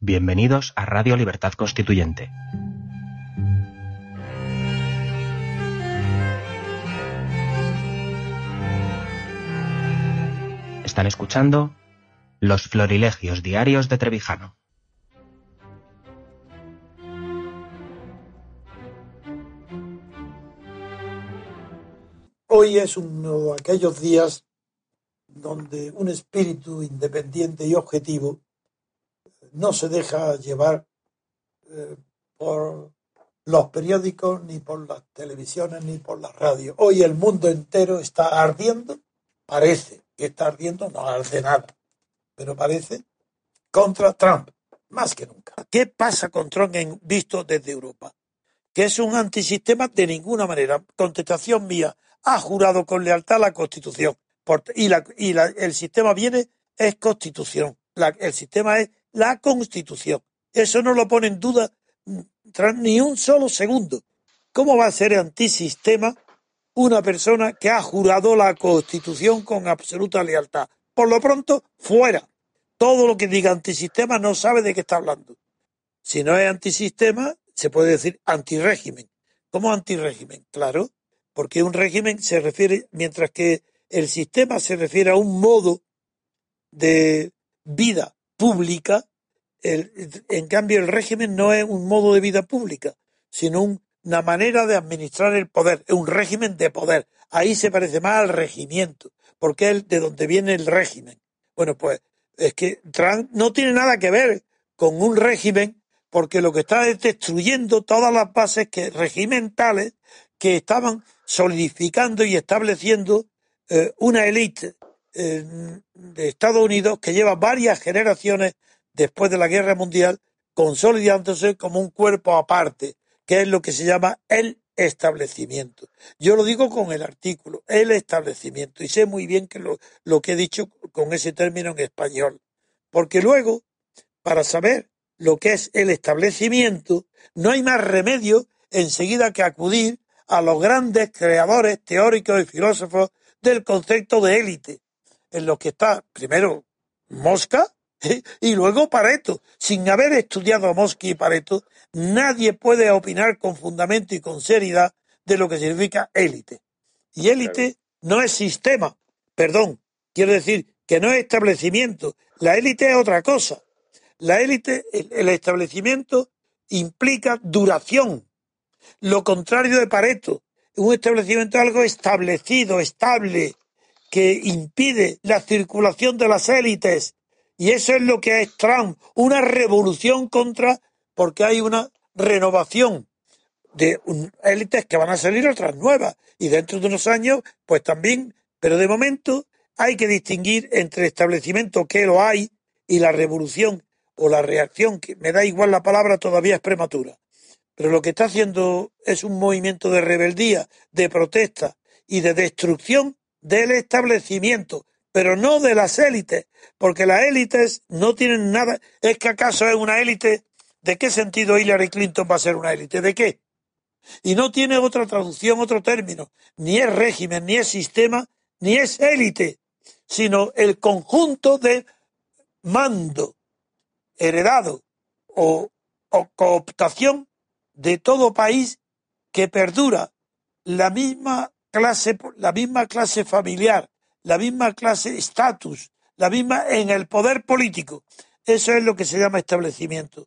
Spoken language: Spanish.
Bienvenidos a Radio Libertad Constituyente. Están escuchando Los Florilegios Diarios de Trevijano. Hoy es uno de aquellos días donde un espíritu independiente y objetivo no se deja llevar eh, por los periódicos, ni por las televisiones, ni por la radio. Hoy el mundo entero está ardiendo, parece que está ardiendo, no arde nada, pero parece contra Trump, más que nunca. ¿Qué pasa con Trump en, visto desde Europa? Que es un antisistema de ninguna manera. Contestación mía, ha jurado con lealtad la Constitución. y la, y la, el sistema viene, es Constitución. La, el sistema es la Constitución. Eso no lo pone en duda ni un solo segundo. ¿Cómo va a ser antisistema una persona que ha jurado la Constitución con absoluta lealtad? Por lo pronto, fuera. Todo lo que diga antisistema no sabe de qué está hablando. Si no es antisistema, se puede decir antirégimen. ¿Cómo antirégimen? Claro, porque un régimen se refiere, mientras que el sistema se refiere a un modo de vida pública, en cambio el régimen no es un modo de vida pública, sino una manera de administrar el poder, es un régimen de poder. Ahí se parece más al regimiento, porque es de donde viene el régimen. Bueno, pues es que Trump no tiene nada que ver con un régimen, porque lo que está es destruyendo todas las bases que, regimentales que estaban solidificando y estableciendo eh, una élite de Estados Unidos que lleva varias generaciones después de la Guerra Mundial consolidándose como un cuerpo aparte, que es lo que se llama el establecimiento. Yo lo digo con el artículo, el establecimiento, y sé muy bien que lo, lo que he dicho con ese término en español, porque luego, para saber lo que es el establecimiento, no hay más remedio enseguida que acudir a los grandes creadores teóricos y filósofos del concepto de élite, en los que está primero Mosca y luego Pareto. Sin haber estudiado a Mosca y Pareto, nadie puede opinar con fundamento y con seriedad de lo que significa élite. Y élite no es sistema, perdón, quiero decir que no es establecimiento. La élite es otra cosa. La élite, el establecimiento implica duración. Lo contrario de Pareto, un establecimiento es algo establecido, estable, que impide la circulación de las élites. Y eso es lo que es Trump, una revolución contra, porque hay una renovación de élites que van a salir otras nuevas. Y dentro de unos años, pues también, pero de momento hay que distinguir entre establecimiento que lo hay y la revolución o la reacción, que me da igual la palabra, todavía es prematura. Pero lo que está haciendo es un movimiento de rebeldía, de protesta y de destrucción del establecimiento, pero no de las élites, porque las élites no tienen nada. ¿Es que acaso es una élite? ¿De qué sentido Hillary Clinton va a ser una élite? ¿De qué? Y no tiene otra traducción, otro término. Ni es régimen, ni es sistema, ni es élite, sino el conjunto de mando heredado o, cooptación de todo país que perdura la misma clase, la misma clase familiar, la misma clase estatus, la misma en el poder político. Eso es lo que se llama establecimiento.